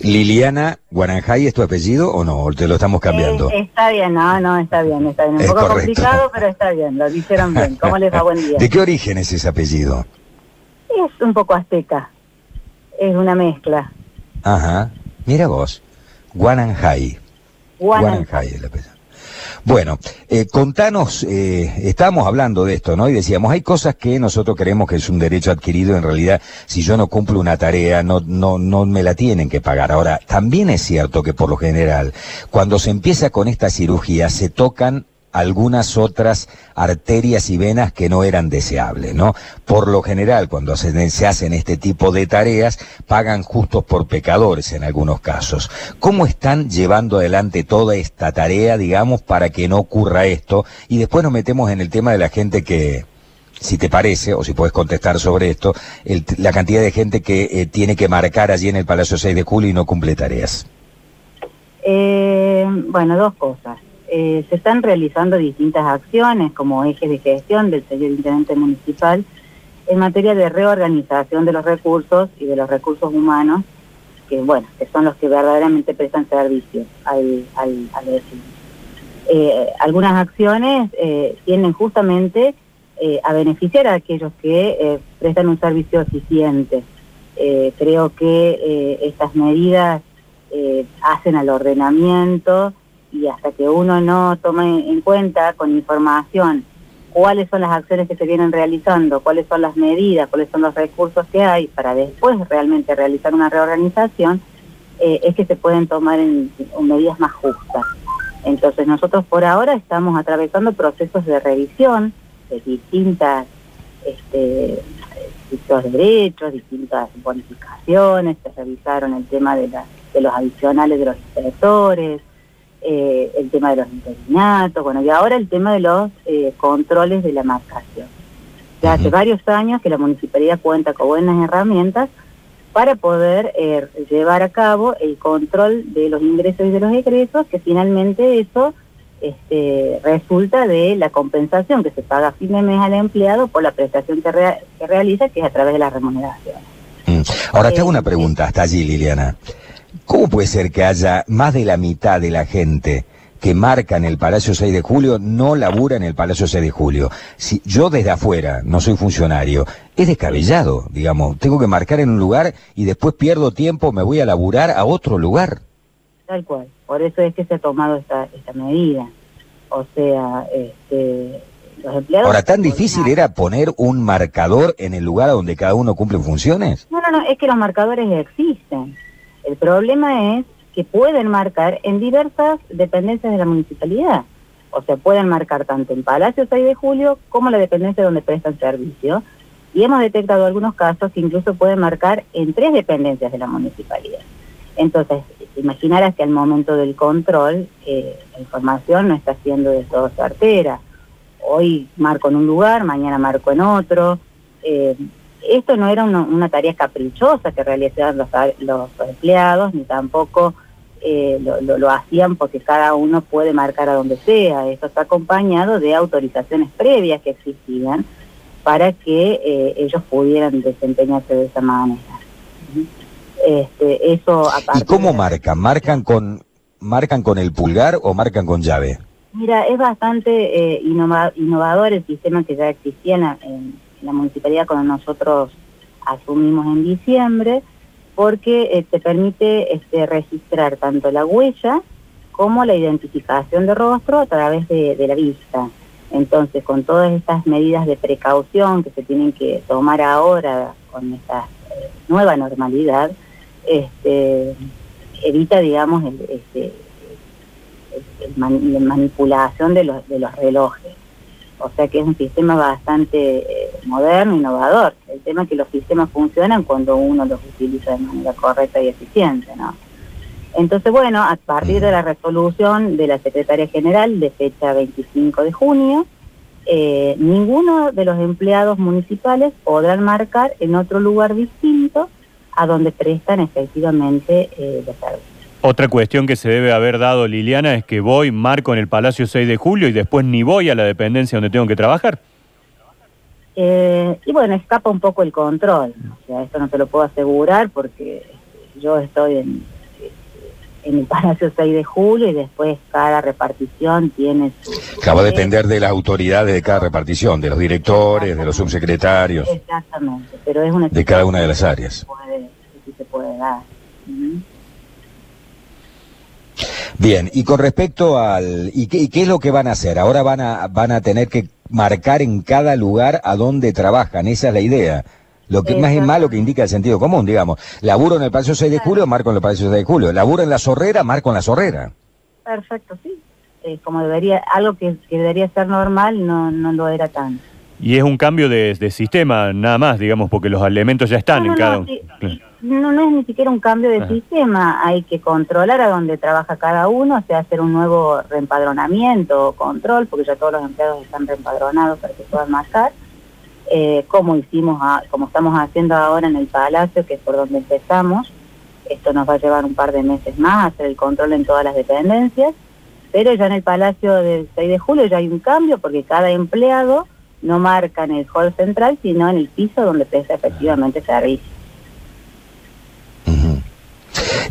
Liliana Guaranjay es tu apellido o no? ¿O te lo estamos cambiando? Eh, está bien, no, no, está bien, está bien. Un Es poco correcto. complicado, pero está bien, lo dijeron bien. ¿Cómo les va? Buen día. ¿De qué origen es ese apellido? Es un poco azteca, es una mezcla. Ajá. Mira vos. Guananjay. Guanan- Guananjay es el apellido. Bueno, eh, contanos, eh, estábamos hablando de esto, ¿no? Y decíamos, hay cosas que nosotros creemos que es un derecho adquirido, en realidad, si yo no cumplo una tarea, no, no, no me la tienen que pagar. Ahora, también es cierto que por lo general, cuando se empieza con esta cirugía, se tocan algunas otras arterias y venas que no eran deseables, ¿no? Por lo general, cuando se, hacen este tipo de tareas, pagan justos por pecadores en algunos casos. ¿Cómo están llevando adelante toda esta tarea, digamos, para que no ocurra esto? Y después nos metemos en el tema de la gente que, si te parece, o si puedes contestar sobre esto, el- la cantidad de gente que eh, tiene que marcar allí en el Palacio 6 de Julio y no cumple tareas. Eh, bueno, dos cosas. Eh, se están realizando distintas acciones como ejes de gestión del señor intendente municipal en materia de reorganización de los recursos y de los recursos humanos, que bueno, que son los que verdaderamente prestan servicio al, vecino. Eh, algunas acciones eh, tienden justamente a beneficiar a aquellos que prestan un servicio eficiente. Creo que estas medidas hacen al ordenamiento y hasta que uno no tome en cuenta con información cuáles son las acciones que se vienen realizando, cuáles son las medidas, cuáles son los recursos que hay para después realmente realizar una reorganización, eh, es que se pueden tomar medidas más justas. Entonces nosotros por ahora estamos atravesando procesos de revisión de distintas este, distintos derechos, distintas bonificaciones, se revisaron el tema de, de los adicionales de los inspectores, eh, el tema de los interinatos, bueno, y ahora el tema de los eh, controles de la marcación. Ya hace varios años que la municipalidad cuenta con buenas herramientas para poder eh, llevar a cabo el control de los ingresos y de los egresos, que finalmente eso este, resulta de la compensación que se paga a fin de mes al empleado por la prestación que, rea- que realiza, que es a través de la remuneración. Mm. Ahora te hago una pregunta hasta allí, Liliana. ¿Cómo puede ser que haya más de la mitad de la gente que marca en el Palacio 6 de Julio no labura en el Palacio 6 de Julio? Si yo desde afuera no soy funcionario, es descabellado, digamos. Tengo que marcar en un lugar y después pierdo tiempo, me voy a laburar a otro lugar. Tal cual. Por eso es que se ha tomado esta, esta medida. O sea, este, los empleados... Ahora, ¿tan difícil era poner un marcador en el lugar donde cada uno cumple funciones? No, no, no, es que los marcadores existen. El problema es que pueden marcar en diversas dependencias de la municipalidad. O sea, pueden marcar tanto en Palacio 6 de Julio como la dependencia donde prestan servicio. Y hemos detectado algunos casos que incluso pueden marcar en tres dependencias de la municipalidad. Entonces, imaginarás que al momento del control eh, la información no está siendo de todo certera. Hoy marco en un lugar, mañana marco en otro. Eh, esto no era una, una tarea caprichosa que realizaban los, los empleados, ni tampoco eh, lo, lo- lo hacían porque cada uno puede marcar a donde sea. Esto está acompañado de autorizaciones previas que existían para que eh, ellos pudieran desempeñarse de esa manera. Este, eso ¿Y cómo de- marcan? ¿Marcan con, marcan con el pulgar o marcan con llave? Mira, es bastante eh, innova- innovador el sistema que ya existía en en la municipalidad cuando nosotros asumimos en diciembre, porque eh, te permite este, registrar tanto la huella como la identificación de rostro a través de, la vista. Entonces, con todas estas medidas de precaución que se tienen que tomar ahora con esta nueva normalidad, este, evita, digamos, el, este, la manipulación de los relojes. O sea que es un sistema bastante eh, moderno, innovador. El tema es que los sistemas funcionan cuando uno los utiliza de manera correcta y eficiente, ¿no? Entonces, bueno, a partir de la resolución de la Secretaria General de fecha 25 de junio, eh, ninguno de los empleados municipales podrán marcar en otro lugar distinto a donde prestan efectivamente eh, los servicios. Otra cuestión que se debe haber dado, Liliana, es que voy, marco en el Palacio 6 de Julio y después ni voy a la dependencia donde tengo que trabajar. Eh, y bueno, escapa un poco el control. O sea, esto no te lo puedo asegurar porque yo estoy en, en el Palacio 6 de Julio y después cada repartición tiene su... Claro, va a depender de las autoridades de cada repartición, de los directores, de los subsecretarios, Exactamente, pero es una... de cada una de las áreas. que puede- que sí se puede dar. Bien, y con respecto al... ¿y qué, y qué es lo que van a hacer? Ahora van a, van a tener que marcar en cada lugar a dónde trabajan, esa es la idea. Lo que más es malo que indica el sentido común, digamos. Laburo en el Palacio 6 de Julio, marco en el Palacio 6 de Julio. Laburo en la Zorrera, marco en la Zorrera. Perfecto, sí. Eh, como debería, algo que, que debería ser normal no, no lo era tanto. Y es un cambio de, de sistema nada más, digamos, porque los elementos ya están No, en no, cada no, uno. sí. Claro. No, no es ni siquiera un cambio de Ajá. sistema, hay que controlar a dónde trabaja cada uno, o sea, hacer un nuevo reempadronamiento o control, porque ya todos los empleados están reempadronados para que puedan marcar, eh, como hicimos, a- como estamos haciendo ahora en el Palacio, que es por donde empezamos, esto nos va a llevar un par de meses más, hacer el control en todas las dependencias, pero ya en el Palacio del 6 de julio ya hay un cambio, porque cada empleado no marca en el hall central, sino en el piso donde presta efectivamente servicio.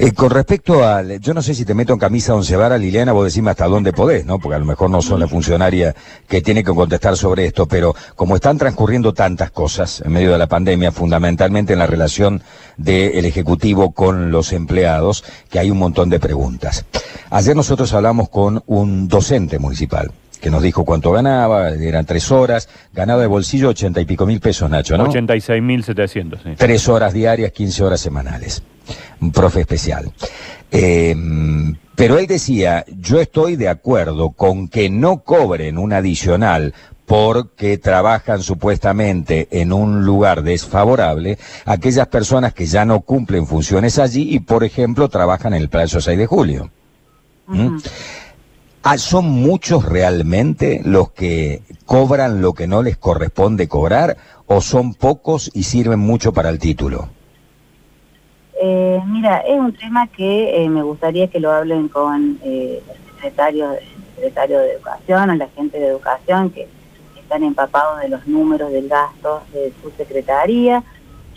Eh, con respecto al, yo no sé si te meto en camisa once varas, Liliana, vos decime hasta dónde podés, ¿no? Porque a lo mejor no sos la funcionaria que tiene que contestar sobre esto, pero como están transcurriendo tantas cosas en medio de la pandemia, fundamentalmente en la relación del Ejecutivo con los empleados, que hay un montón de preguntas. Ayer nosotros hablamos con un docente municipal que nos dijo cuánto ganaba, eran tres horas, ganaba de bolsillo ochenta y pico mil pesos, Nacho, ¿no? 86.700, sí. Tres horas diarias, 15 horas semanales. Un profe especial. Eh, pero él decía, yo estoy de acuerdo con que no cobren un adicional porque trabajan supuestamente en un lugar desfavorable aquellas personas que ya no cumplen funciones allí y, por ejemplo, trabajan en el plazo 6 de julio. ¿Mm? Ah, ¿Son muchos realmente los que cobran lo que no les corresponde cobrar o son pocos y sirven mucho para el título? Eh, mira, es un tema que eh, me gustaría que lo hablen con eh, el secretario de Educación o la gente de Educación que están empapados de los números del gasto de su secretaría.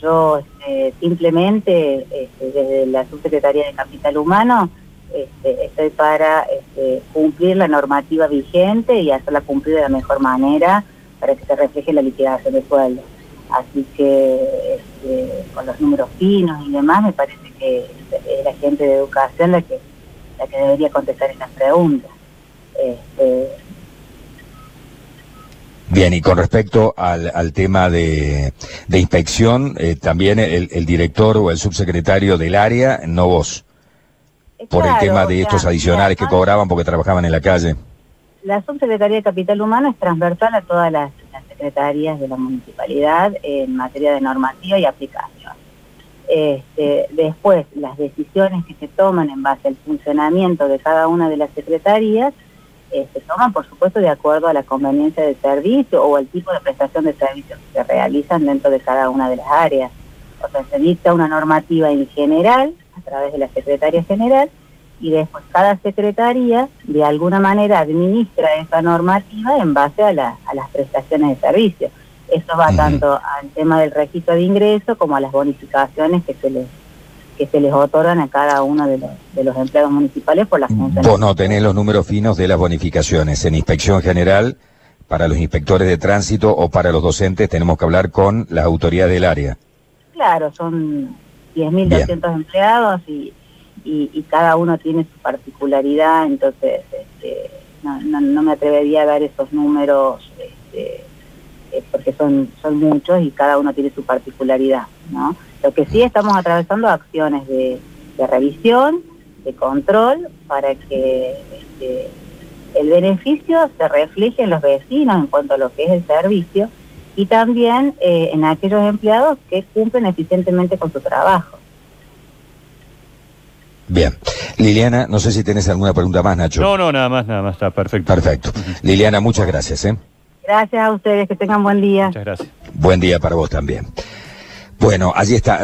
Yo este, simplemente este, desde la subsecretaría de Capital Humano este, estoy para este, cumplir la normativa vigente y hacerla cumplir de la mejor manera para que se refleje la liquidación de sueldo. Así que este, con los números finos y demás, me parece que la gente de educación la que, la que debería contestar estas preguntas. Este, Bien, y con respecto al, tema de, inspección, eh, también el director o el subsecretario del área, no vos, por el tema o de sea, estos adicionales que cobraban porque trabajaban en la calle. La Subsecretaría de Capital Humano es transversal a todas las, las secretarías de la municipalidad en materia de normativa y aplicación. Este, después, las decisiones que se toman en base al funcionamiento de cada una de las secretarías eh, se toman, por supuesto, de acuerdo a la conveniencia del servicio o al tipo de prestación de servicios que se realizan dentro de cada una de las áreas. O sea, se dicta una normativa en general, a través de la Secretaría General, y después cada secretaría de alguna manera administra esa normativa en base a, la- a las prestaciones de servicio. Eso va tanto al tema del registro de ingreso como a las bonificaciones que se les que se les otorgan a cada uno de los, de los empleados municipales por las funciones. Vos no tenés los números finos de las bonificaciones. En inspección general, para los inspectores de tránsito o para los docentes, tenemos que hablar con las autoridades del área. Claro, son. 10.200 empleados y, y, y cada uno tiene su particularidad, entonces este, no, no, no me atrevería a dar esos números este, eh, porque son, son muchos y cada uno tiene su particularidad, ¿no? Lo que sí estamos atravesando acciones de, de revisión, de control, para que este, el beneficio se refleje en los vecinos en cuanto a lo que es el servicio y también eh, en aquellos empleados que cumplen eficientemente con su trabajo. Bien. Liliana, no sé si tenés alguna pregunta más, Nacho. No, no, nada más, nada más, está perfecto. Perfecto. Liliana, muchas gracias. ¿eh? Gracias a ustedes, que tengan buen día. Muchas gracias. Buen día para vos también. Bueno, allí está.